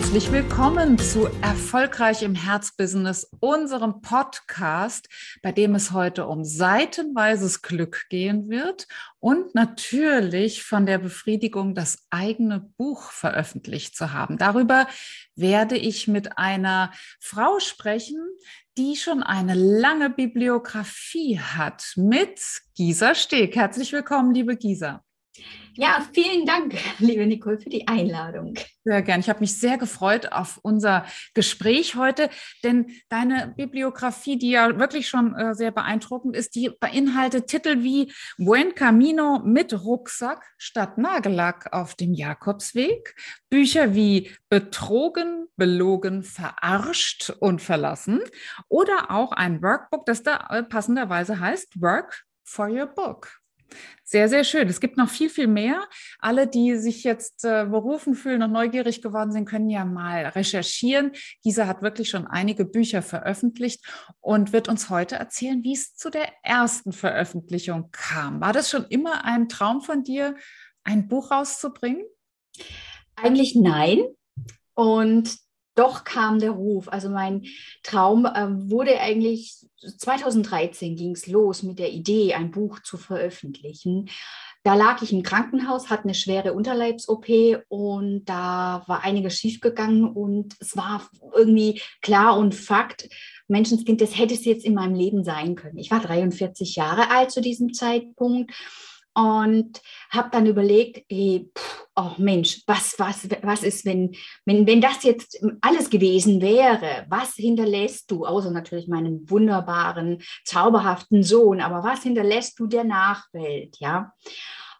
Herzlich willkommen zu Erfolgreich im Herzbusiness, unserem Podcast, bei dem es heute um seitenweises Glück gehen wird und natürlich von der Befriedigung, das eigene Buch veröffentlicht zu haben. Darüber werde ich mit einer Frau sprechen, die schon eine lange Bibliografie hat, mit Gisa Steg. Herzlich willkommen, liebe Gisa. Ja, vielen Dank, liebe Nicole, für die Einladung. Sehr gern. Ich habe mich sehr gefreut auf unser Gespräch heute, denn deine Bibliografie, die ja wirklich schon äh, sehr beeindruckend ist, die beinhaltet Titel wie Buen Camino mit Rucksack statt Nagellack auf dem Jakobsweg, Bücher wie Betrogen, Belogen, Verarscht und Verlassen oder auch ein Workbook, das da äh, passenderweise heißt Work for Your Book. Sehr, sehr schön. Es gibt noch viel, viel mehr. Alle, die sich jetzt äh, berufen fühlen und neugierig geworden sind, können ja mal recherchieren. Gisa hat wirklich schon einige Bücher veröffentlicht und wird uns heute erzählen, wie es zu der ersten Veröffentlichung kam. War das schon immer ein Traum von dir, ein Buch rauszubringen? Eigentlich nein. Und doch kam der Ruf. Also mein Traum äh, wurde eigentlich 2013 ging es los mit der Idee, ein Buch zu veröffentlichen. Da lag ich im Krankenhaus, hatte eine schwere Unterleibs-OP und da war einiges schiefgegangen und es war irgendwie klar und Fakt, Menschenskind, das hätte es jetzt in meinem Leben sein können. Ich war 43 Jahre alt zu diesem Zeitpunkt und habe dann überlegt, hey, pff, oh Mensch, was, was, was ist, wenn, wenn, wenn das jetzt alles gewesen wäre? Was hinterlässt du, außer natürlich meinen wunderbaren, zauberhaften Sohn, aber was hinterlässt du der Nachwelt, ja?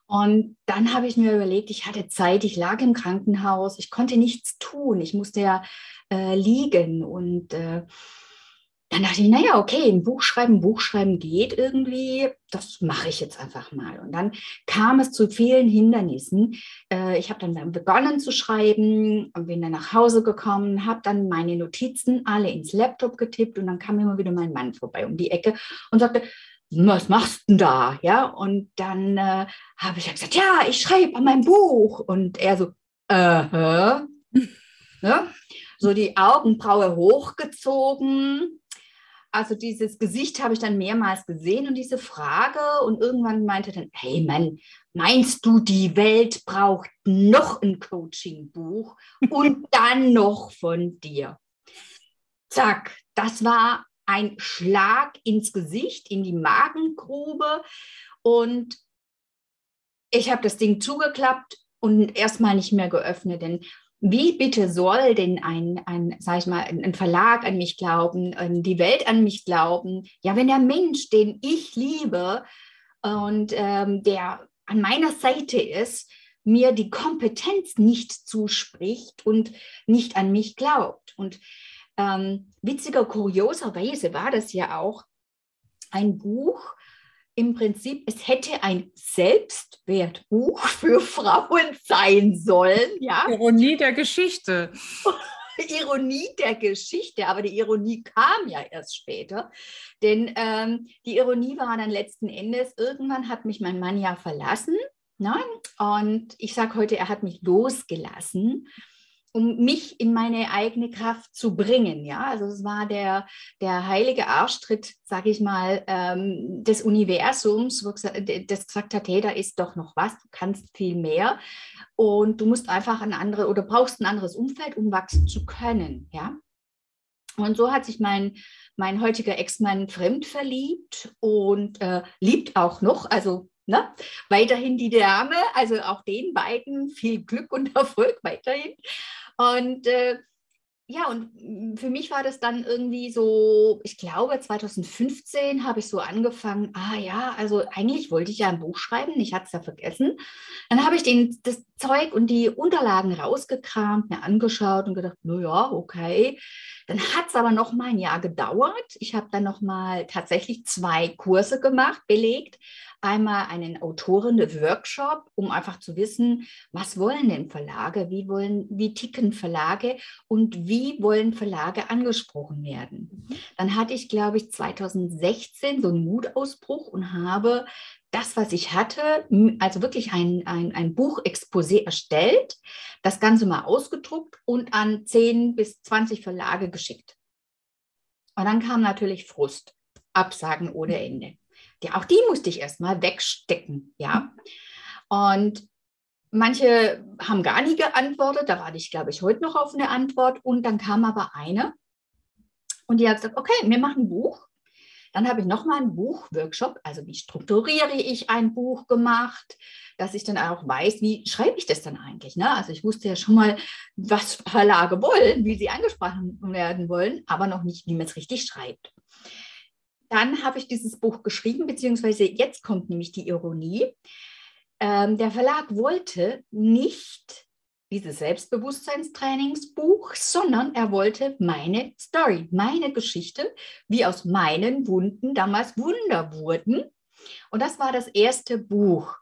Und dann habe ich mir überlegt, ich hatte Zeit, ich lag im Krankenhaus, ich konnte nichts tun, ich musste ja äh, liegen und äh, dann dachte ich, naja, okay, ein Buch schreiben, ein Buch schreiben geht irgendwie, das mache ich jetzt einfach mal. Und dann kam es zu vielen Hindernissen. Äh, ich habe dann begonnen zu schreiben, bin dann nach Hause gekommen, habe dann meine Notizen alle ins Laptop getippt und dann kam immer wieder mein Mann vorbei um die Ecke und sagte, was machst du denn da? Ja, und dann äh, habe ich gesagt, ja, ich schreibe an meinem Buch. Und er so, äh? Ne? so die Augenbraue hochgezogen also dieses Gesicht habe ich dann mehrmals gesehen und diese Frage und irgendwann meinte dann, hey Mann, meinst du, die Welt braucht noch ein Coaching-Buch und dann noch von dir? Zack, das war ein Schlag ins Gesicht, in die Magengrube und ich habe das Ding zugeklappt und erstmal nicht mehr geöffnet, denn wie bitte soll denn ein, ein, sag ich mal, ein Verlag an mich glauben, die Welt an mich glauben? Ja, wenn der Mensch, den ich liebe und ähm, der an meiner Seite ist, mir die Kompetenz nicht zuspricht und nicht an mich glaubt. Und ähm, witziger, kurioserweise war das ja auch ein Buch, im Prinzip, es hätte ein Selbstwertbuch für Frauen sein sollen. Ja? Ironie der Geschichte. Ironie der Geschichte, aber die Ironie kam ja erst später. Denn ähm, die Ironie war dann letzten Endes, irgendwann hat mich mein Mann ja verlassen. Ne? Und ich sage heute, er hat mich losgelassen um mich in meine eigene Kraft zu bringen. Ja, also es war der, der heilige Arschtritt, sage ich mal, ähm, des Universums, das gesagt hat, hey, da ist doch noch was, du kannst viel mehr und du musst einfach ein anderes oder brauchst ein anderes Umfeld, um wachsen zu können. Ja, und so hat sich mein, mein heutiger Ex-Mann fremd verliebt und äh, liebt auch noch, also Ne? Weiterhin die Dame, also auch den beiden viel Glück und Erfolg weiterhin. Und äh, ja, und für mich war das dann irgendwie so, ich glaube, 2015 habe ich so angefangen, ah ja, also eigentlich wollte ich ja ein Buch schreiben, ich hatte es ja vergessen. Dann habe ich den, das Zeug und die Unterlagen rausgekramt, mir angeschaut und gedacht, naja, okay. Dann hat es aber noch mal ein Jahr gedauert. Ich habe dann noch mal tatsächlich zwei Kurse gemacht, belegt. Einmal einen Autoren-Workshop, um einfach zu wissen, was wollen denn Verlage, wie, wollen, wie ticken Verlage und wie wollen Verlage angesprochen werden. Mhm. Dann hatte ich, glaube ich, 2016 so einen Mutausbruch und habe das, was ich hatte, also wirklich ein, ein, ein Buchexposé erstellt, das Ganze mal ausgedruckt und an 10 bis 20 Verlage geschickt. Und dann kam natürlich Frust, Absagen ohne Ende. Ja, auch die musste ich erstmal wegstecken, ja. Und manche haben gar nie geantwortet, da warte ich, glaube ich, heute noch auf eine Antwort. Und dann kam aber eine und die hat gesagt, okay, wir machen ein Buch dann habe ich nochmal einen Buchworkshop, also wie strukturiere ich ein Buch gemacht, dass ich dann auch weiß, wie schreibe ich das dann eigentlich. Ne? Also ich wusste ja schon mal, was Verlage wollen, wie sie angesprochen werden wollen, aber noch nicht, wie man es richtig schreibt. Dann habe ich dieses Buch geschrieben, beziehungsweise jetzt kommt nämlich die Ironie. Ähm, der Verlag wollte nicht dieses Selbstbewusstseinstrainingsbuch, sondern er wollte meine Story, meine Geschichte, wie aus meinen Wunden damals Wunder wurden. Und das war das erste Buch.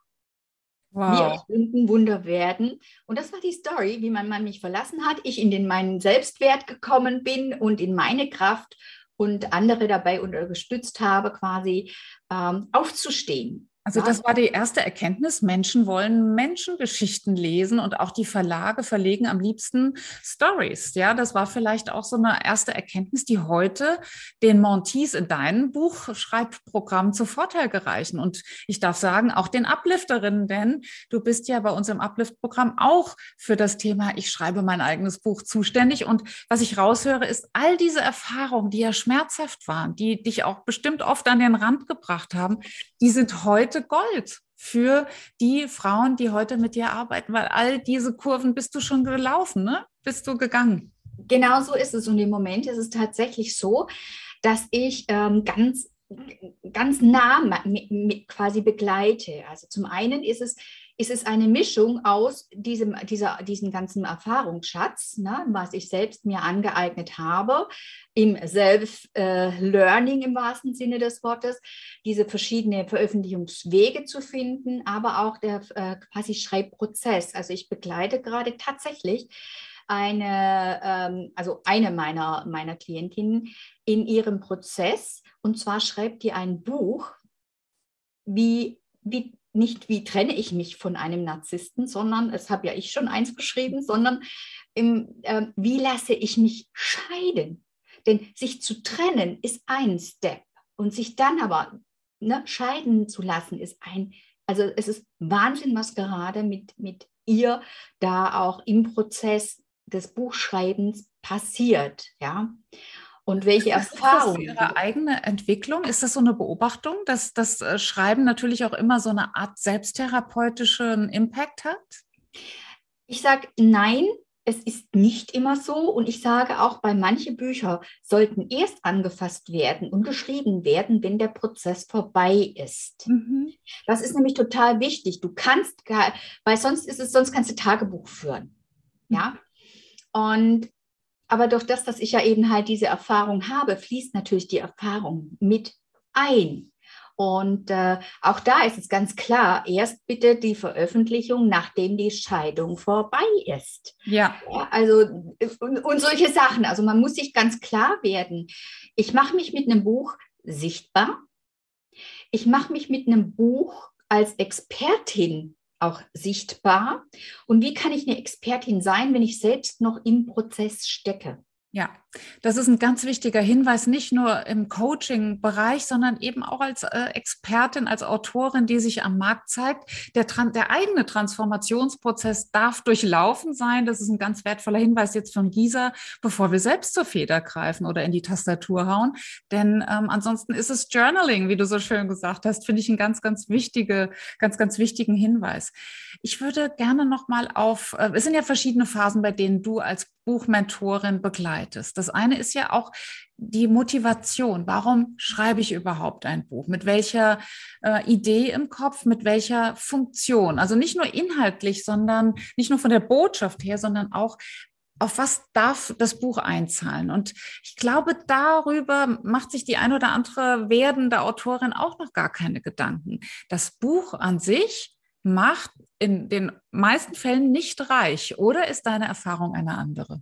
Wow. Wie aus Wunden Wunder werden. Und das war die Story, wie mein Mann mich verlassen hat, ich in den meinen Selbstwert gekommen bin und in meine Kraft und andere dabei unterstützt habe, quasi ähm, aufzustehen. Also das war die erste Erkenntnis. Menschen wollen Menschengeschichten lesen und auch die Verlage verlegen am liebsten Stories. Ja, das war vielleicht auch so eine erste Erkenntnis, die heute den Montees in deinem Buchschreibprogramm zu Vorteil gereichen. Und ich darf sagen, auch den Uplifterinnen, denn du bist ja bei uns im Uplift-Programm auch für das Thema Ich schreibe mein eigenes Buch zuständig. Und was ich raushöre, ist all diese Erfahrungen, die ja schmerzhaft waren, die dich auch bestimmt oft an den Rand gebracht haben, die sind heute heute Gold für die Frauen, die heute mit dir arbeiten, weil all diese Kurven bist du schon gelaufen, ne? Bist du gegangen? Genau so ist es. Und im Moment ist es tatsächlich so, dass ich ähm, ganz ganz nah mit, mit quasi begleite. Also zum einen ist es ist es eine Mischung aus diesem, dieser, diesem ganzen Erfahrungsschatz, ne, was ich selbst mir angeeignet habe, im Self-Learning im wahrsten Sinne des Wortes, diese verschiedenen Veröffentlichungswege zu finden, aber auch der äh, quasi Schreibprozess. Also ich begleite gerade tatsächlich eine, ähm, also eine meiner, meiner Klientinnen in ihrem Prozess. Und zwar schreibt die ein Buch, wie, wie nicht, wie trenne ich mich von einem Narzissten, sondern, es habe ja ich schon eins geschrieben, sondern im, äh, wie lasse ich mich scheiden? Denn sich zu trennen ist ein Step und sich dann aber ne, scheiden zu lassen ist ein, also es ist Wahnsinn, was gerade mit, mit ihr da auch im Prozess des Buchschreibens passiert, ja. Und welche Erfahrungen? Ist das Ihre eigene Entwicklung? Ist das so eine Beobachtung, dass das äh, Schreiben natürlich auch immer so eine Art selbstherapeutischen Impact hat? Ich sage nein, es ist nicht immer so. Und ich sage auch, bei manchen Büchern sollten erst angefasst werden und geschrieben werden, wenn der Prozess vorbei ist. Mhm. Das ist nämlich total wichtig. Du kannst, weil sonst ist es, sonst kannst du Tagebuch führen. Ja. Und aber durch das, dass ich ja eben halt diese Erfahrung habe, fließt natürlich die Erfahrung mit ein. Und äh, auch da ist es ganz klar, erst bitte die Veröffentlichung, nachdem die Scheidung vorbei ist. Ja. ja also und, und solche Sachen. Also man muss sich ganz klar werden. Ich mache mich mit einem Buch sichtbar. Ich mache mich mit einem Buch als Expertin auch sichtbar? Und wie kann ich eine Expertin sein, wenn ich selbst noch im Prozess stecke? Ja, das ist ein ganz wichtiger Hinweis, nicht nur im Coaching-Bereich, sondern eben auch als äh, Expertin, als Autorin, die sich am Markt zeigt. Der, der, eigene Transformationsprozess darf durchlaufen sein. Das ist ein ganz wertvoller Hinweis jetzt von Gisa, bevor wir selbst zur Feder greifen oder in die Tastatur hauen. Denn ähm, ansonsten ist es Journaling, wie du so schön gesagt hast, finde ich einen ganz, ganz wichtige, ganz, ganz wichtigen Hinweis. Ich würde gerne noch mal auf, äh, es sind ja verschiedene Phasen, bei denen du als Buchmentorin begleitest. Das eine ist ja auch die Motivation. Warum schreibe ich überhaupt ein Buch? Mit welcher äh, Idee im Kopf, mit welcher Funktion? Also nicht nur inhaltlich, sondern nicht nur von der Botschaft her, sondern auch, auf was darf das Buch einzahlen? Und ich glaube, darüber macht sich die ein oder andere werdende Autorin auch noch gar keine Gedanken. Das Buch an sich macht in den meisten Fällen nicht reich. Oder ist deine Erfahrung eine andere?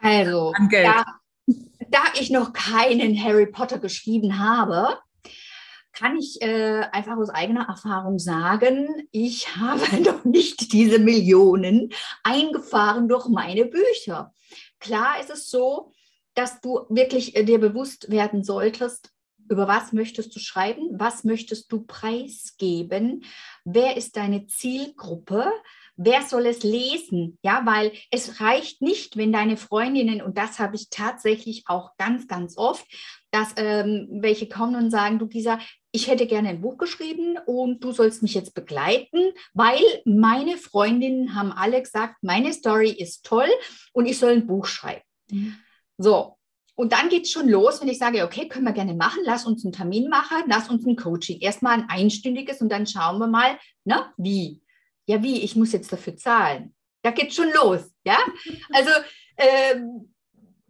Also, da, da, ich noch keinen Harry Potter geschrieben habe, kann ich äh, einfach aus eigener Erfahrung sagen, ich habe noch nicht diese Millionen eingefahren durch meine Bücher. Klar ist es so, dass du wirklich äh, dir bewusst werden solltest, über was möchtest du schreiben, was möchtest du preisgeben, wer ist deine Zielgruppe, wer soll es lesen? Ja, weil es reicht nicht, wenn deine Freundinnen, und das habe ich tatsächlich auch ganz, ganz oft, dass ähm, welche kommen und sagen, du Gisa, ich hätte gerne ein Buch geschrieben und du sollst mich jetzt begleiten, weil meine Freundinnen haben alle gesagt, meine Story ist toll und ich soll ein Buch schreiben. Mhm. So, und dann geht es schon los, wenn ich sage, okay, können wir gerne machen, lass uns einen Termin machen, lass uns ein Coaching. Erstmal ein einstündiges und dann schauen wir mal, ne, wie. Ja, wie, ich muss jetzt dafür zahlen. Da geht schon los, ja. Also ähm,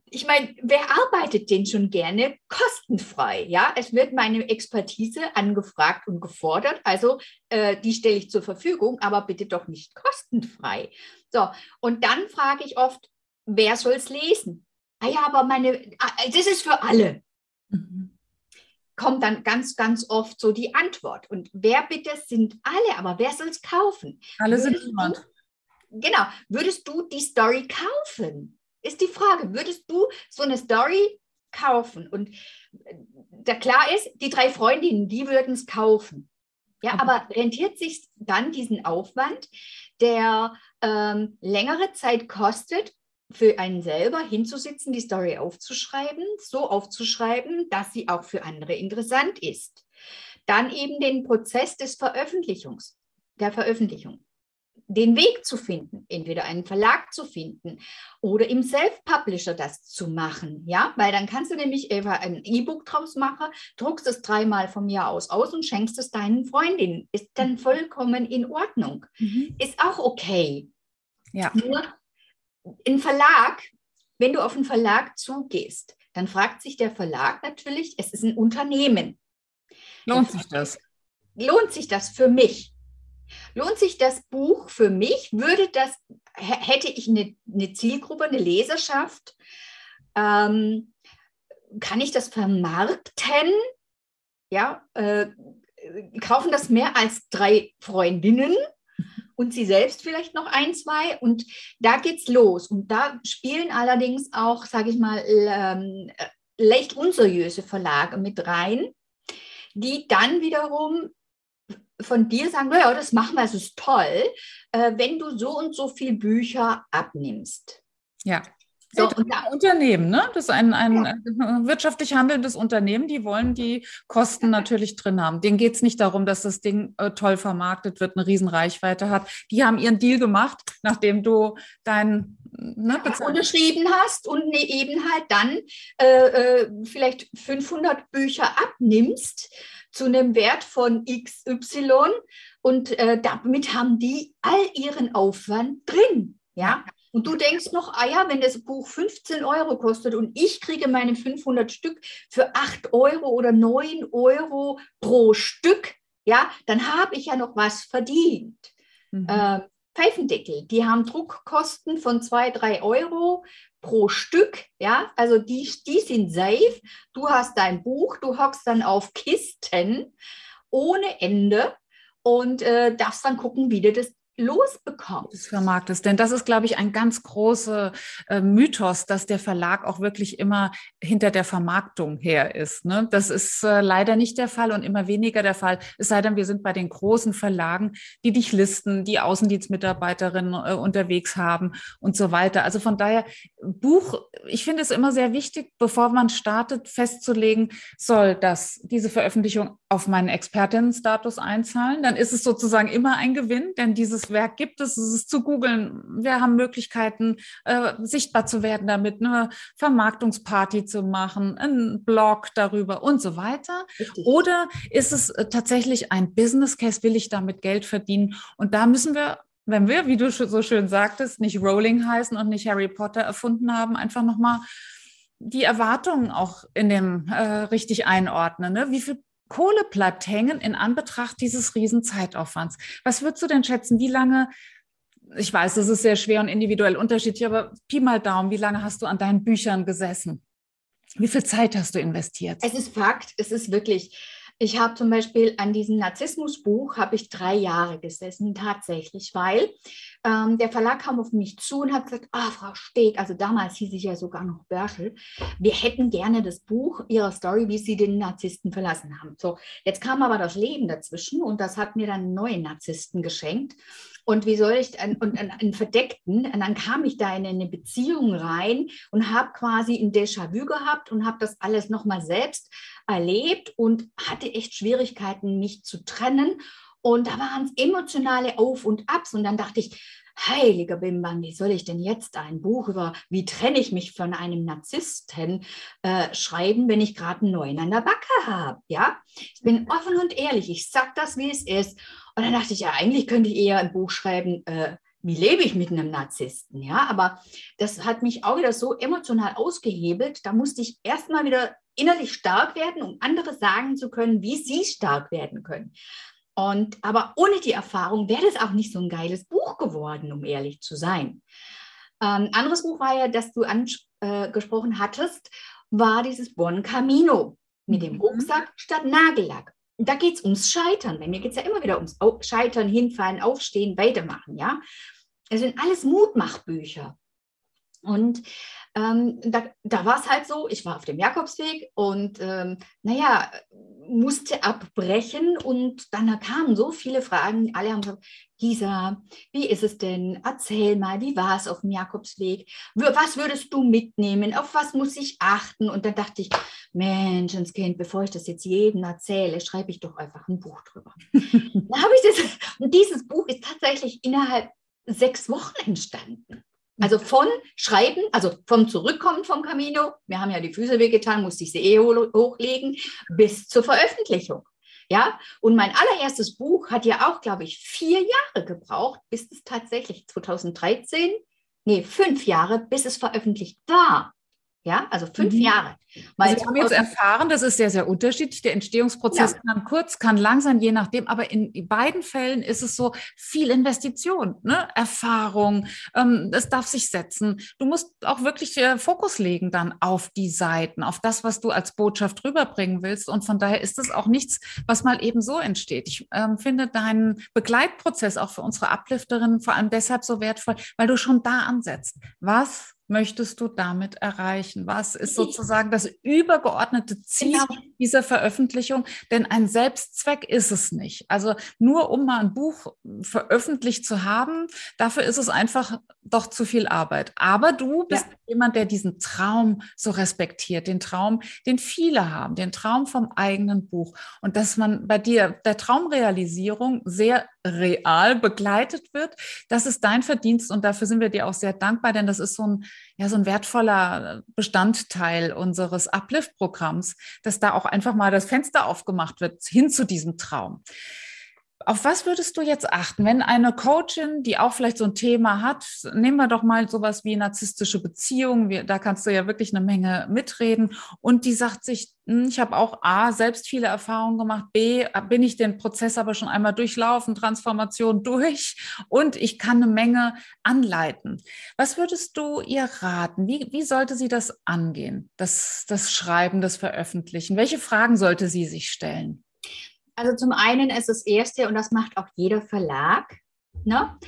ich meine, wer arbeitet denn schon gerne kostenfrei? Ja, es wird meine Expertise angefragt und gefordert, also äh, die stelle ich zur Verfügung, aber bitte doch nicht kostenfrei. So, und dann frage ich oft, wer soll es lesen? Ah ja, aber meine, ah, das ist für alle. Mhm. Kommt dann ganz, ganz oft so die Antwort. Und wer bitte sind alle, aber wer soll es kaufen? Alle sind niemand. Genau. Würdest du die Story kaufen? ist die Frage, würdest du so eine Story kaufen? Und äh, da klar ist, die drei Freundinnen, die würden es kaufen. Ja, aber rentiert sich dann diesen Aufwand, der ähm, längere Zeit kostet, für einen selber hinzusitzen, die Story aufzuschreiben, so aufzuschreiben, dass sie auch für andere interessant ist. Dann eben den Prozess des Veröffentlichungs, der Veröffentlichung den Weg zu finden, entweder einen Verlag zu finden oder im Self-Publisher das zu machen, ja, weil dann kannst du nämlich ein E-Book draus machen, druckst es dreimal vom Jahr aus aus und schenkst es deinen Freundinnen. Ist dann mhm. vollkommen in Ordnung. Mhm. Ist auch okay. Ja. Nur ein Verlag, wenn du auf einen Verlag zugehst, dann fragt sich der Verlag natürlich, es ist ein Unternehmen. Lohnt sich das? Lohnt sich das für mich? Lohnt sich das Buch für mich? Würde das, hätte ich eine, eine Zielgruppe, eine Leserschaft? Ähm, kann ich das vermarkten? Ja, äh, kaufen das mehr als drei Freundinnen und sie selbst vielleicht noch ein, zwei und da geht's los. Und da spielen allerdings auch, sage ich mal, ähm, leicht unseriöse Verlage mit rein, die dann wiederum von dir sagen, ja, das machen wir, es ist toll, äh, wenn du so und so viel Bücher abnimmst. Ja. So, das ist ein Unternehmen, ne? Das ist ein, ein ja. wirtschaftlich handelndes Unternehmen, die wollen die Kosten natürlich drin haben. Denen geht es nicht darum, dass das Ding äh, toll vermarktet wird, eine Riesenreichweite hat. Die haben ihren Deal gemacht, nachdem du dein ne, unterschrieben hast und ne, eben halt dann äh, äh vielleicht 500 Bücher abnimmst zu einem Wert von XY und äh, damit haben die all ihren Aufwand drin. Ja. Und du denkst noch, ah ja, wenn das Buch 15 Euro kostet und ich kriege meine 500 Stück für 8 Euro oder 9 Euro pro Stück, ja, dann habe ich ja noch was verdient. Mhm. Äh, Pfeifendeckel, die haben Druckkosten von 2, 3 Euro pro Stück, ja, also die, die sind safe. Du hast dein Buch, du hockst dann auf Kisten ohne Ende und äh, darfst dann gucken, wie du das losbekommt. Das vermarktest. Denn das ist, glaube ich, ein ganz großer äh, Mythos, dass der Verlag auch wirklich immer hinter der Vermarktung her ist. Ne? Das ist äh, leider nicht der Fall und immer weniger der Fall. Es sei denn, wir sind bei den großen Verlagen, die dich listen, die Außendienstmitarbeiterinnen äh, unterwegs haben und so weiter. Also von daher, Buch, ich finde es immer sehr wichtig, bevor man startet, festzulegen, soll das, diese Veröffentlichung auf meinen Expertinnenstatus einzahlen. Dann ist es sozusagen immer ein Gewinn, denn dieses Netzwerk gibt es, es ist zu googeln. Wir haben Möglichkeiten, äh, sichtbar zu werden damit, eine Vermarktungsparty zu machen, einen Blog darüber und so weiter. Richtig. Oder ist es äh, tatsächlich ein Business Case, will ich damit Geld verdienen? Und da müssen wir wenn wir, wie du so schön sagtest, nicht Rowling heißen und nicht Harry Potter erfunden haben, einfach nochmal die Erwartungen auch in dem äh, richtig einordnen. Ne? Wie viel Kohle bleibt hängen in Anbetracht dieses Riesenzeitaufwands? Was würdest du denn schätzen, wie lange, ich weiß, das ist sehr schwer und individuell unterschiedlich, aber Pi mal Daumen, wie lange hast du an deinen Büchern gesessen? Wie viel Zeit hast du investiert? Es ist Fakt, es ist wirklich ich habe zum Beispiel an diesem Narzissmusbuch habe ich drei Jahre gesessen, tatsächlich, weil ähm, der Verlag kam auf mich zu und hat gesagt, ah, Frau Steg, also damals hieß ich ja sogar noch Börschel, wir hätten gerne das Buch Ihrer Story, wie Sie den Narzissten verlassen haben. So, jetzt kam aber das Leben dazwischen und das hat mir dann einen neuen Narzissten geschenkt. Und wie soll ich, und einen verdeckten, und dann kam ich da in eine Beziehung rein und habe quasi ein Déjà-vu gehabt und habe das alles nochmal selbst erlebt und hatte echt Schwierigkeiten, mich zu trennen. Und da waren es emotionale Auf und Abs. Und dann dachte ich, heiliger Bimbam, wie soll ich denn jetzt ein Buch über, wie trenne ich mich von einem Narzissten äh, schreiben, wenn ich gerade einen neuen an der Backe habe? Ja, ich bin offen und ehrlich, ich sage das, wie es ist. Und dann dachte ich, ja, eigentlich könnte ich eher ein Buch schreiben, äh, wie lebe ich mit einem Narzissten? Ja, aber das hat mich auch wieder so emotional ausgehebelt. Da musste ich erstmal wieder innerlich stark werden, um andere sagen zu können, wie sie stark werden können. Und aber ohne die Erfahrung wäre das auch nicht so ein geiles Buch geworden, um ehrlich zu sein. Ein ähm, anderes Buch war ja, das du angesprochen äh, hattest, war dieses Bon Camino mit dem mhm. Rucksack statt Nagellack. Da geht es ums Scheitern. Bei mir geht es ja immer wieder ums Scheitern, hinfallen, aufstehen, weitermachen. Ja, es sind alles Mutmachbücher. Und ähm, da, da war es halt so, ich war auf dem Jakobsweg und ähm, naja, musste abbrechen und dann kamen so viele Fragen. Alle haben gesagt, Lisa, wie ist es denn? Erzähl mal, wie war es auf dem Jakobsweg? Was würdest du mitnehmen? Auf was muss ich achten? Und dann dachte ich, Menschenskind, bevor ich das jetzt jedem erzähle, schreibe ich doch einfach ein Buch drüber. dann habe ich das, und dieses Buch ist tatsächlich innerhalb sechs Wochen entstanden. Also von Schreiben, also vom Zurückkommen vom Camino, wir haben ja die Füße wehgetan, musste ich sie eh hochlegen, bis zur Veröffentlichung. Ja, und mein allererstes Buch hat ja auch, glaube ich, vier Jahre gebraucht, bis es tatsächlich 2013, nee, fünf Jahre, bis es veröffentlicht war. Ja, also fünf mhm. Jahre. Weil also wir haben jetzt erfahren, das ist sehr, sehr unterschiedlich. Der Entstehungsprozess ja. kann kurz, kann lang sein, je nachdem. Aber in beiden Fällen ist es so viel Investition, ne? Erfahrung. Ähm, das darf sich setzen. Du musst auch wirklich äh, Fokus legen dann auf die Seiten, auf das, was du als Botschaft rüberbringen willst. Und von daher ist es auch nichts, was mal eben so entsteht. Ich ähm, finde deinen Begleitprozess auch für unsere Uplifterinnen vor allem deshalb so wertvoll, weil du schon da ansetzt. Was möchtest du damit erreichen? Was ist sozusagen das übergeordnete Ziel genau. dieser Veröffentlichung? Denn ein Selbstzweck ist es nicht. Also nur um mal ein Buch veröffentlicht zu haben, dafür ist es einfach doch zu viel Arbeit. Aber du bist ja. jemand, der diesen Traum so respektiert, den Traum, den viele haben, den Traum vom eigenen Buch. Und dass man bei dir der Traumrealisierung sehr real begleitet wird, das ist dein Verdienst und dafür sind wir dir auch sehr dankbar, denn das ist so ein, ja, so ein wertvoller Bestandteil unseres Uplift-Programms, dass da auch einfach mal das Fenster aufgemacht wird hin zu diesem Traum. Auf was würdest du jetzt achten, wenn eine Coachin, die auch vielleicht so ein Thema hat, nehmen wir doch mal sowas wie narzisstische Beziehungen, da kannst du ja wirklich eine Menge mitreden, und die sagt sich, hm, ich habe auch A, selbst viele Erfahrungen gemacht, B, bin ich den Prozess aber schon einmal durchlaufen, Transformation durch und ich kann eine Menge anleiten. Was würdest du ihr raten? Wie, wie sollte sie das angehen, das, das Schreiben, das Veröffentlichen? Welche Fragen sollte sie sich stellen? Also zum einen ist das Erste, und das macht auch jeder Verlag, ne,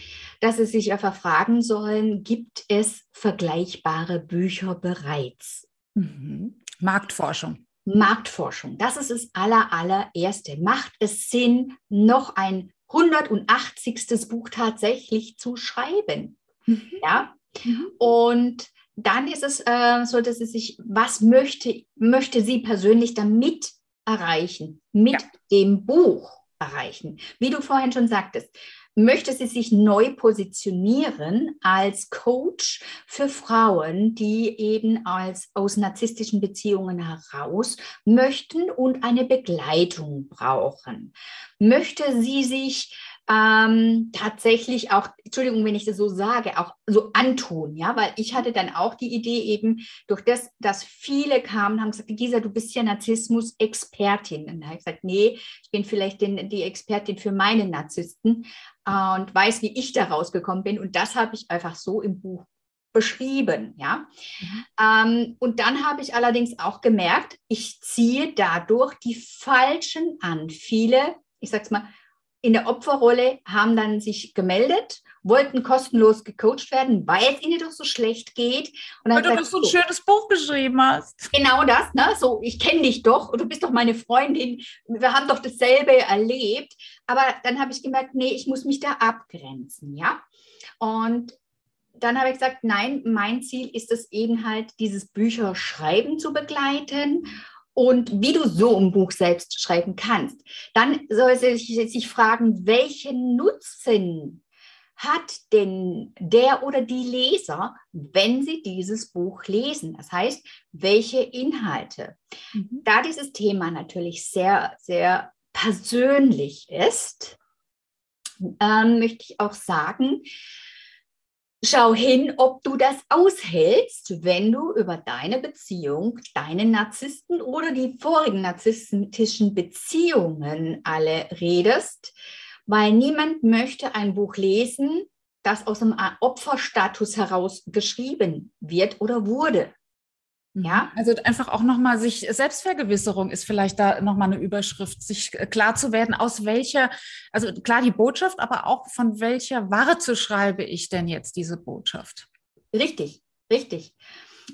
dass sie sich einfach fragen sollen, gibt es vergleichbare Bücher bereits? Mhm. Marktforschung. Marktforschung, das ist das aller, allererste. Macht es Sinn, noch ein 180. Buch tatsächlich zu schreiben? Mhm. Ja. Mhm. Und dann ist es äh, so, dass sie sich, was möchte, möchte sie persönlich damit erreichen, mit ja. dem Buch erreichen. Wie du vorhin schon sagtest, möchte sie sich neu positionieren als Coach für Frauen, die eben als, aus narzisstischen Beziehungen heraus möchten und eine Begleitung brauchen. Möchte sie sich ähm, tatsächlich auch, Entschuldigung, wenn ich das so sage, auch so antun, ja, weil ich hatte dann auch die Idee eben durch das, dass viele kamen, haben gesagt, Gisa, du bist ja Narzissmus-Expertin. Und da habe ich gesagt, nee, ich bin vielleicht den, die Expertin für meine Narzissten äh, und weiß, wie ich da rausgekommen bin. Und das habe ich einfach so im Buch beschrieben, ja. Mhm. Ähm, und dann habe ich allerdings auch gemerkt, ich ziehe dadurch die Falschen an. Viele, ich sage es mal, in der Opferrolle haben dann sich gemeldet, wollten kostenlos gecoacht werden, weil es ihnen doch so schlecht geht. Und weil du gesagt, so ein schönes Buch geschrieben hast. Genau das, ne? So, ich kenne dich doch und du bist doch meine Freundin. Wir haben doch dasselbe erlebt. Aber dann habe ich gemerkt, nee, ich muss mich da abgrenzen, ja. Und dann habe ich gesagt, nein, mein Ziel ist es eben halt, dieses Bücherschreiben zu begleiten und wie du so ein Buch selbst schreiben kannst. Dann soll sie sich fragen, welchen Nutzen hat denn der oder die Leser, wenn sie dieses Buch lesen? Das heißt, welche Inhalte? Mhm. Da dieses Thema natürlich sehr, sehr persönlich ist, ähm, möchte ich auch sagen, Schau hin, ob du das aushältst, wenn du über deine Beziehung, deinen Narzissten oder die vorigen narzisstischen Beziehungen alle redest, weil niemand möchte ein Buch lesen, das aus einem Opferstatus heraus geschrieben wird oder wurde. Ja, mhm. also einfach auch nochmal sich, Selbstvergewisserung ist vielleicht da nochmal eine Überschrift, sich klar zu werden, aus welcher, also klar die Botschaft, aber auch von welcher Warte schreibe ich denn jetzt diese Botschaft? Richtig, richtig.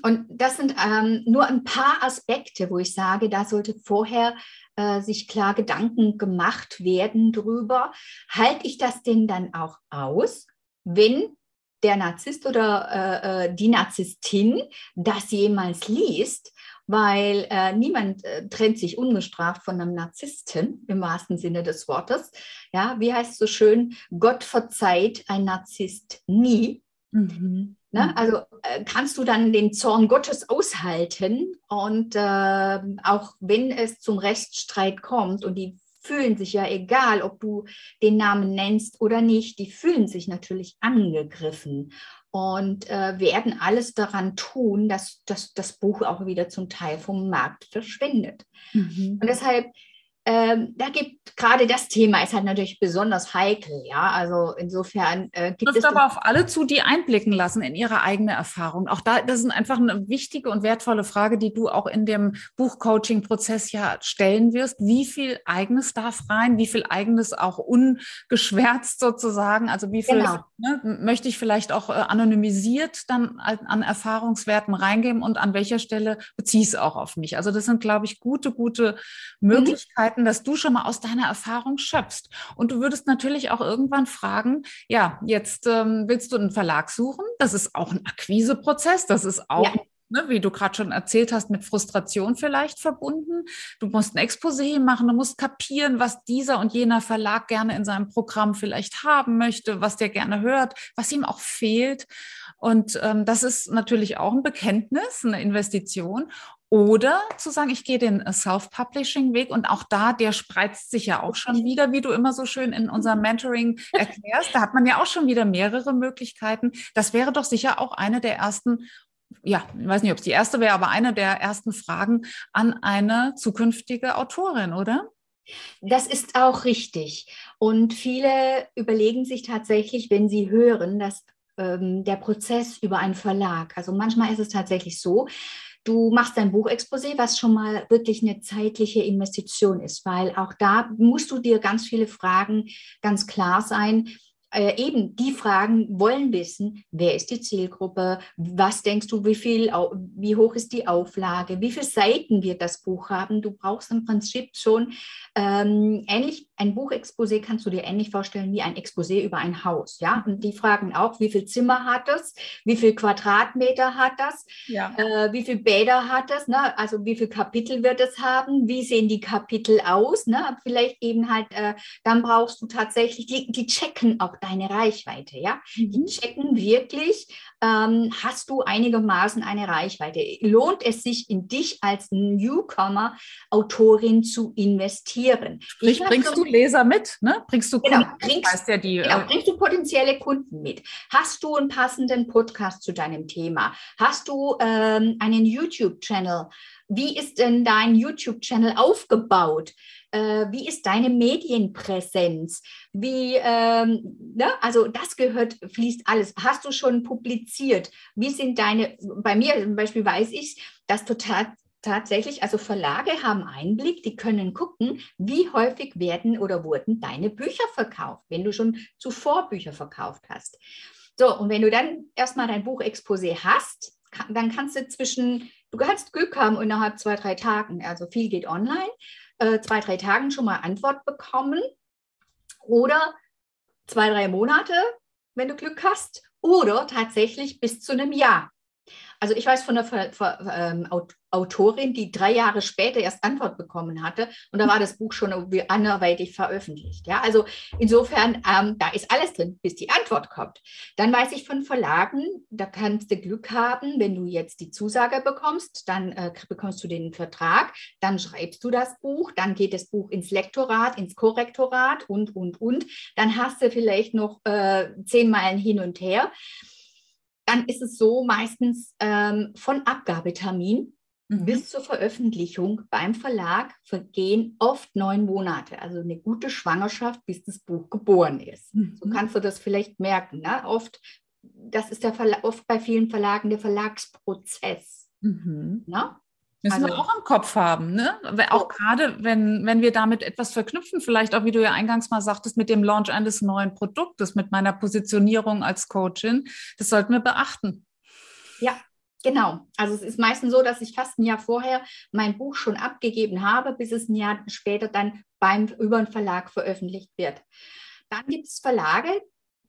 Und das sind ähm, nur ein paar Aspekte, wo ich sage, da sollte vorher äh, sich klar Gedanken gemacht werden drüber. Halte ich das denn dann auch aus, wenn der Narzisst oder äh, äh, die Narzisstin das jemals liest, weil äh, niemand äh, trennt sich ungestraft von einem Narzissten im wahrsten Sinne des Wortes. Ja, wie heißt es so schön? Gott verzeiht ein Narzisst nie. Mhm. Ne? Mhm. Also äh, kannst du dann den Zorn Gottes aushalten und äh, auch wenn es zum Rechtsstreit kommt und die fühlen sich ja, egal ob du den Namen nennst oder nicht, die fühlen sich natürlich angegriffen und äh, werden alles daran tun, dass, dass das Buch auch wieder zum Teil vom Markt verschwindet. Mhm. Und deshalb ähm, da gibt gerade das Thema ist halt natürlich besonders heikel, ja. Also insofern äh, gibt es aber auf alle zu, die einblicken lassen in ihre eigene Erfahrung. Auch da, das ist einfach eine wichtige und wertvolle Frage, die du auch in dem Buchcoaching-Prozess ja stellen wirst. Wie viel eigenes darf rein? Wie viel eigenes auch ungeschwärzt sozusagen? Also wie viel genau. ne, möchte ich vielleicht auch äh, anonymisiert dann an, an Erfahrungswerten reingeben und an welcher Stelle beziehe ich es auch auf mich? Also das sind, glaube ich, gute, gute mhm. Möglichkeiten. Mhm Möglichkeiten, dass du schon mal aus deiner Erfahrung schöpfst. Und du würdest natürlich auch irgendwann fragen, ja, jetzt ähm, willst du einen Verlag suchen? Das ist auch ein Akquiseprozess, das ist auch ja. Ne, wie du gerade schon erzählt hast, mit Frustration vielleicht verbunden. Du musst ein Exposé machen, du musst kapieren, was dieser und jener Verlag gerne in seinem Programm vielleicht haben möchte, was der gerne hört, was ihm auch fehlt. Und ähm, das ist natürlich auch ein Bekenntnis, eine Investition. Oder zu sagen, ich gehe den äh, Self-Publishing-Weg und auch da, der spreizt sich ja auch schon wieder, wie du immer so schön in unserem Mentoring erklärst. Da hat man ja auch schon wieder mehrere Möglichkeiten. Das wäre doch sicher auch eine der ersten, ja, ich weiß nicht, ob es die erste wäre, aber eine der ersten Fragen an eine zukünftige Autorin, oder? Das ist auch richtig. Und viele überlegen sich tatsächlich, wenn sie hören, dass ähm, der Prozess über einen Verlag, also manchmal ist es tatsächlich so, Du machst dein Buchexposé, was schon mal wirklich eine zeitliche Investition ist, weil auch da musst du dir ganz viele Fragen ganz klar sein. Äh, eben die Fragen wollen wissen, wer ist die Zielgruppe, was denkst du, wie viel, wie hoch ist die Auflage, wie viele Seiten wird das Buch haben. Du brauchst im Prinzip schon ähm, ähnlich, ein Buchexposé kannst du dir ähnlich vorstellen wie ein Exposé über ein Haus. Ja, und die fragen auch, wie viel Zimmer hat es, wie viel Quadratmeter hat das, ja. äh, wie viel Bäder hat es, ne? also wie viel Kapitel wird es haben, wie sehen die Kapitel aus, ne? vielleicht eben halt, äh, dann brauchst du tatsächlich, die, die checken auch deine Reichweite, ja, mhm. die checken wirklich, ähm, hast du einigermaßen eine Reichweite. Lohnt es sich in dich als Newcomer, Autorin zu investieren? Sprich, bringst so, du Leser mit? Ne? Bringst du genau, bringst, ja die, genau, äh, bringst du potenzielle Kunden mit? Hast du einen passenden Podcast zu deinem Thema? Hast du ähm, einen YouTube-Channel? Wie ist denn dein YouTube-Channel aufgebaut? Äh, wie ist deine Medienpräsenz? Wie, ähm, ne? also das gehört, fließt alles. Hast du schon publiziert? Wie sind deine, bei mir zum Beispiel weiß ich, dass total tatsächlich, also Verlage haben Einblick, die können gucken, wie häufig werden oder wurden deine Bücher verkauft, wenn du schon zuvor Bücher verkauft hast. So, und wenn du dann erstmal dein Buchexposé hast, dann kannst du zwischen, du kannst Glück haben innerhalb zwei, drei Tagen, also viel geht online, äh, zwei, drei Tagen schon mal Antwort bekommen oder zwei, drei Monate, wenn du Glück hast, oder tatsächlich bis zu einem Jahr. Also ich weiß von einer ähm, Autorin, die drei Jahre später erst Antwort bekommen hatte und da war das Buch schon anderweitig veröffentlicht. Ja, also insofern, ähm, da ist alles drin, bis die Antwort kommt. Dann weiß ich von Verlagen, da kannst du Glück haben, wenn du jetzt die Zusage bekommst, dann äh, bekommst du den Vertrag, dann schreibst du das Buch, dann geht das Buch ins Lektorat, ins Korrektorat und, und, und. Dann hast du vielleicht noch äh, zehn Meilen hin und her dann ist es so meistens ähm, von Abgabetermin mhm. bis zur Veröffentlichung beim Verlag vergehen oft neun Monate. Also eine gute Schwangerschaft, bis das Buch geboren ist. Mhm. So kannst du das vielleicht merken. Ne? Oft, das ist der Verla oft bei vielen Verlagen der Verlagsprozess. Mhm. Ne? Müssen also, wir auch im Kopf haben, ne? Auch gerade, wenn, wenn wir damit etwas verknüpfen, vielleicht auch, wie du ja eingangs mal sagtest, mit dem Launch eines neuen Produktes, mit meiner Positionierung als Coachin, das sollten wir beachten. Ja, genau. Also es ist meistens so, dass ich fast ein Jahr vorher mein Buch schon abgegeben habe, bis es ein Jahr später dann beim über den Verlag veröffentlicht wird. Dann gibt es Verlage,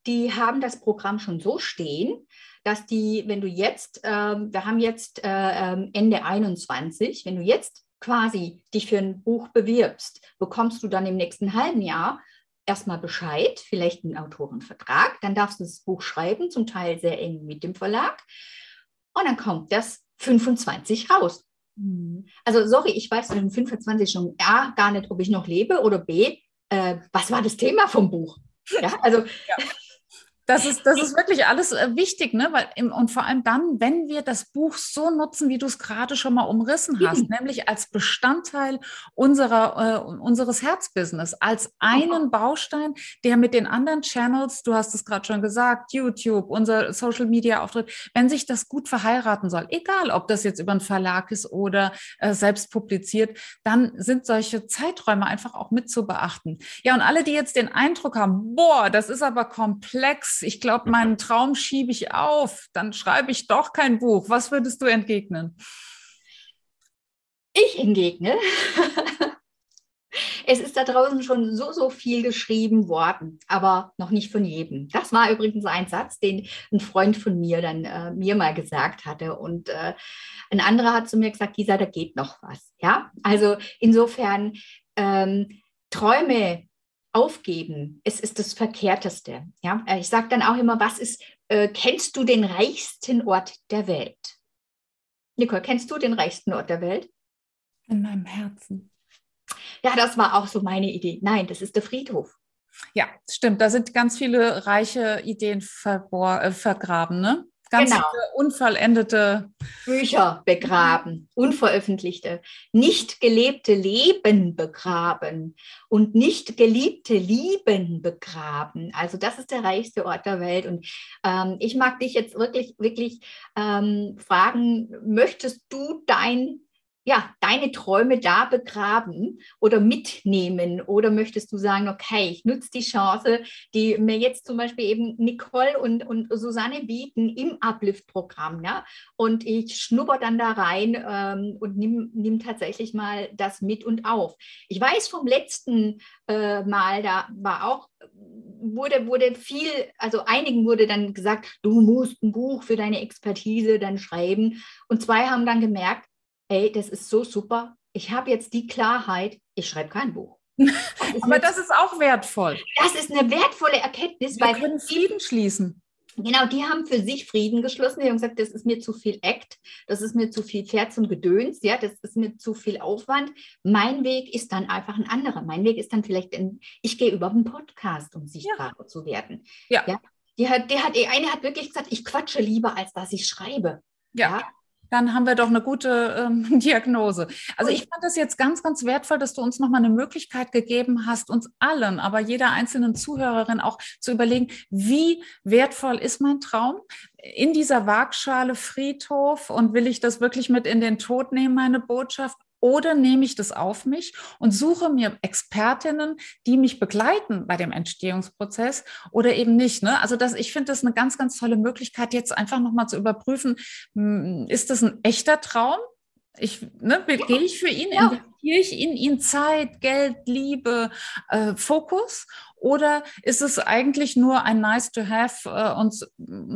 die haben das Programm schon so stehen, dass die, wenn du jetzt, äh, wir haben jetzt äh, ähm, Ende 21, wenn du jetzt quasi dich für ein Buch bewirbst, bekommst du dann im nächsten halben Jahr erstmal Bescheid, vielleicht einen Autorenvertrag, dann darfst du das Buch schreiben, zum Teil sehr eng mit dem Verlag. Und dann kommt das 25 raus. Mhm. Also, sorry, ich weiß in 25 schon A, gar nicht, ob ich noch lebe oder B, äh, was war das Thema vom Buch? Ja, also ja. Das ist, das ist wirklich alles äh, wichtig, ne? Weil im, und vor allem dann, wenn wir das Buch so nutzen, wie du es gerade schon mal umrissen hast, mhm. nämlich als Bestandteil unserer, äh, unseres Herzbusiness, als einen Baustein, der mit den anderen Channels, du hast es gerade schon gesagt, YouTube, unser Social Media Auftritt, wenn sich das gut verheiraten soll, egal ob das jetzt über einen Verlag ist oder äh, selbst publiziert, dann sind solche Zeiträume einfach auch mit zu beachten. Ja, und alle, die jetzt den Eindruck haben, boah, das ist aber komplex, ich glaube, meinen Traum schiebe ich auf, dann schreibe ich doch kein Buch. Was würdest du entgegnen? Ich entgegne. Es ist da draußen schon so, so viel geschrieben worden, aber noch nicht von jedem. Das war übrigens ein Satz, den ein Freund von mir dann äh, mir mal gesagt hatte. Und äh, ein anderer hat zu mir gesagt, Gisa, da geht noch was. Ja, also insofern ähm, Träume aufgeben, es ist das Verkehrteste. Ja? Äh, ich sage dann auch immer, was ist, äh, kennst du den reichsten Ort der Welt? Nicole, kennst du den reichsten Ort der Welt? In meinem Herzen. Ja, das war auch so meine Idee. Nein, das ist der Friedhof. Ja, stimmt. Da sind ganz viele reiche Ideen äh, vergraben, ne? Ganz genau. unvollendete Bücher begraben, unveröffentlichte, nicht gelebte Leben begraben und nicht geliebte Lieben begraben. Also das ist der reichste Ort der Welt. Und ähm, ich mag dich jetzt wirklich, wirklich ähm, fragen, möchtest du dein ja, deine Träume da begraben oder mitnehmen? Oder möchtest du sagen, okay, ich nutze die Chance, die mir jetzt zum Beispiel eben Nicole und, und Susanne bieten im Uplift-Programm, ja? Und ich schnupper dann da rein ähm, und nimm, nimm tatsächlich mal das mit und auf. Ich weiß vom letzten äh, Mal, da war auch wurde, wurde viel, also einigen wurde dann gesagt, du musst ein Buch für deine Expertise dann schreiben. Und zwei haben dann gemerkt, ey, das ist so super, ich habe jetzt die Klarheit, ich schreibe kein Buch. Das Aber das ist auch wertvoll. Das ist eine wertvolle Erkenntnis. Wir weil können Frieden schließen. Genau, die haben für sich Frieden geschlossen. Die haben gesagt, das ist mir zu viel Act, das ist mir zu viel Pferd zum Gedöns, ja, das ist mir zu viel Aufwand. Mein Weg ist dann einfach ein anderer. Mein Weg ist dann vielleicht, ein, ich gehe über einen Podcast, um sichtbarer ja. zu werden. Ja. ja. Die hat, der hat, die eine hat wirklich gesagt, ich quatsche lieber, als dass ich schreibe. ja? ja? Dann haben wir doch eine gute ähm, Diagnose. Also ich fand das jetzt ganz, ganz wertvoll, dass du uns nochmal eine Möglichkeit gegeben hast, uns allen, aber jeder einzelnen Zuhörerin auch zu überlegen, wie wertvoll ist mein Traum? In dieser Waagschale Friedhof und will ich das wirklich mit in den Tod nehmen, meine Botschaft? Oder nehme ich das auf mich und suche mir Expertinnen, die mich begleiten bei dem Entstehungsprozess oder eben nicht. Ne? Also das, ich finde das eine ganz, ganz tolle Möglichkeit, jetzt einfach nochmal zu überprüfen, hm, ist das ein echter Traum? Ich, ne, gehe ich für ihn, ja. investiere ich in ihn Zeit, Geld, Liebe, äh, Fokus? Oder ist es eigentlich nur ein Nice to have äh, und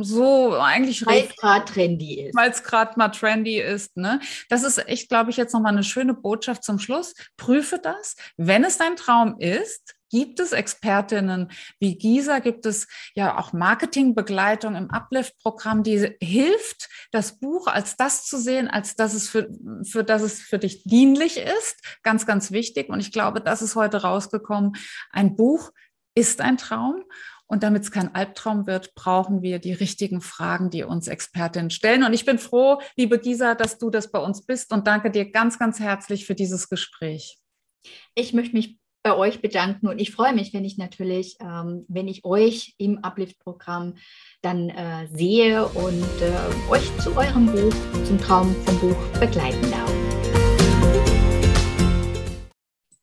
so eigentlich. Weil es gerade trendy ist. Weil es gerade mal trendy ist. Ne? Das ist echt, glaube ich, jetzt nochmal eine schöne Botschaft zum Schluss. Prüfe das. Wenn es dein Traum ist, gibt es Expertinnen wie Gisa, gibt es ja auch Marketingbegleitung im Uplift-Programm, die hilft, das Buch als das zu sehen, als dass es für, für das es für dich dienlich ist. Ganz, ganz wichtig. Und ich glaube, das ist heute rausgekommen. Ein Buch, ist ein Traum. Und damit es kein Albtraum wird, brauchen wir die richtigen Fragen, die uns Expertinnen stellen. Und ich bin froh, liebe Gisa, dass du das bei uns bist und danke dir ganz, ganz herzlich für dieses Gespräch. Ich möchte mich bei euch bedanken und ich freue mich, wenn ich natürlich, ähm, wenn ich euch im Uplift-Programm dann äh, sehe und äh, euch zu eurem Buch, zum Traum vom Buch begleiten darf.